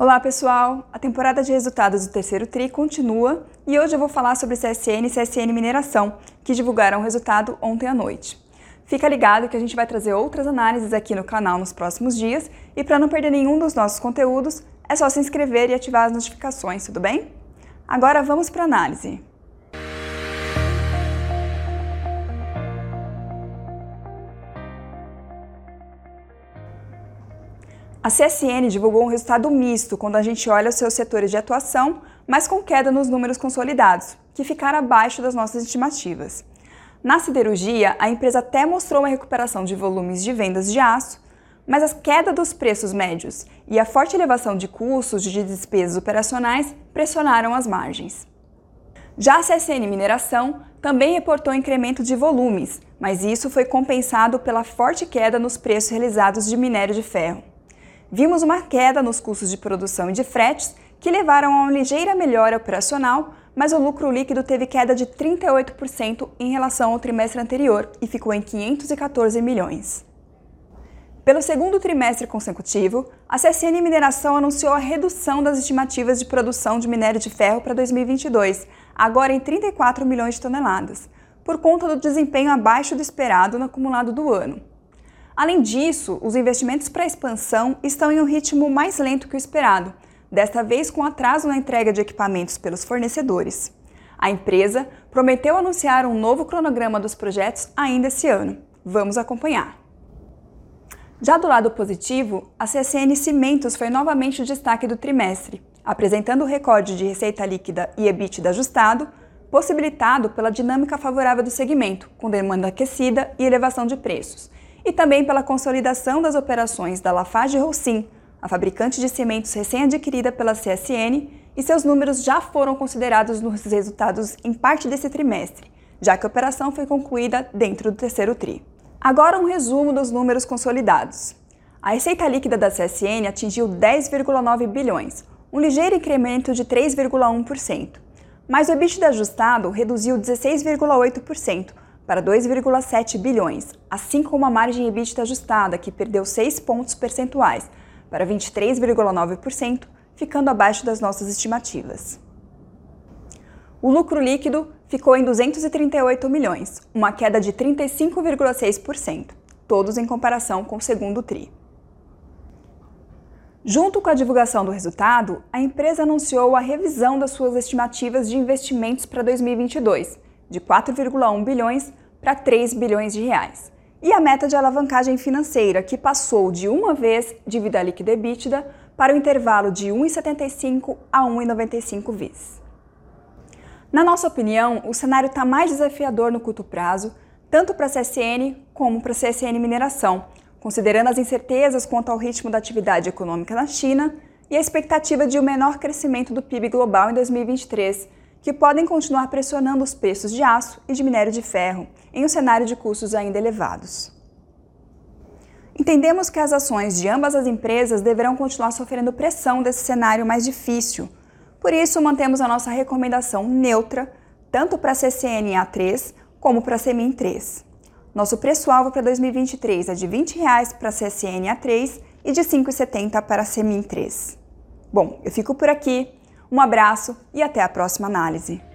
Olá pessoal, a temporada de resultados do terceiro TRI continua e hoje eu vou falar sobre CSN e CSN Mineração, que divulgaram o resultado ontem à noite. Fica ligado que a gente vai trazer outras análises aqui no canal nos próximos dias e para não perder nenhum dos nossos conteúdos, é só se inscrever e ativar as notificações, tudo bem? Agora vamos para a análise. A CSN divulgou um resultado misto quando a gente olha os seus setores de atuação, mas com queda nos números consolidados, que ficaram abaixo das nossas estimativas. Na siderurgia, a empresa até mostrou uma recuperação de volumes de vendas de aço, mas a queda dos preços médios e a forte elevação de custos de despesas operacionais pressionaram as margens. Já a CSN Mineração também reportou incremento de volumes, mas isso foi compensado pela forte queda nos preços realizados de minério de ferro vimos uma queda nos custos de produção e de fretes que levaram a uma ligeira melhora operacional, mas o lucro líquido teve queda de 38% em relação ao trimestre anterior e ficou em 514 milhões. Pelo segundo trimestre consecutivo, a CSN Mineração anunciou a redução das estimativas de produção de minério de ferro para 2022, agora em 34 milhões de toneladas, por conta do desempenho abaixo do esperado no acumulado do ano. Além disso, os investimentos para expansão estão em um ritmo mais lento que o esperado, desta vez com atraso na entrega de equipamentos pelos fornecedores. A empresa prometeu anunciar um novo cronograma dos projetos ainda esse ano. Vamos acompanhar. Já do lado positivo, a CSN Cimentos foi novamente o destaque do trimestre, apresentando o recorde de receita líquida e EBITDA ajustado, possibilitado pela dinâmica favorável do segmento, com demanda aquecida e elevação de preços, e também pela consolidação das operações da Lafarge Holcim, a fabricante de cimentos recém-adquirida pela CSN, e seus números já foram considerados nos resultados em parte desse trimestre, já que a operação foi concluída dentro do terceiro TRI. Agora um resumo dos números consolidados. A receita líquida da CSN atingiu 10,9 bilhões, um ligeiro incremento de 3,1%, mas o EBITDA ajustado reduziu 16,8%, para 2,7 bilhões, assim como a margem EBITDA ajustada, que perdeu 6 pontos percentuais, para 23,9%, ficando abaixo das nossas estimativas. O lucro líquido ficou em 238 milhões, uma queda de 35,6%, todos em comparação com o segundo TRI. Junto com a divulgação do resultado, a empresa anunciou a revisão das suas estimativas de investimentos para 2022, de 4,1 bilhões para 3 bilhões de reais. E a meta de alavancagem financeira, que passou de uma vez dívida líquida EBITDA para o intervalo de 1,75 a 1,95 vezes. Na nossa opinião, o cenário está mais desafiador no curto prazo, tanto para a CSN como para a CSN Mineração, considerando as incertezas quanto ao ritmo da atividade econômica na China e a expectativa de um menor crescimento do PIB global em 2023, que podem continuar pressionando os preços de aço e de minério de ferro em um cenário de custos ainda elevados. Entendemos que as ações de ambas as empresas deverão continuar sofrendo pressão desse cenário mais difícil. Por isso, mantemos a nossa recomendação neutra, tanto para a CCN A3 como para a CEMIN 3. Nosso preço-alvo para 2023 é de R$ 20 para a CSN A3 e de R$ 5,70 para a CEMIN 3. Bom, eu fico por aqui. Um abraço e até a próxima análise.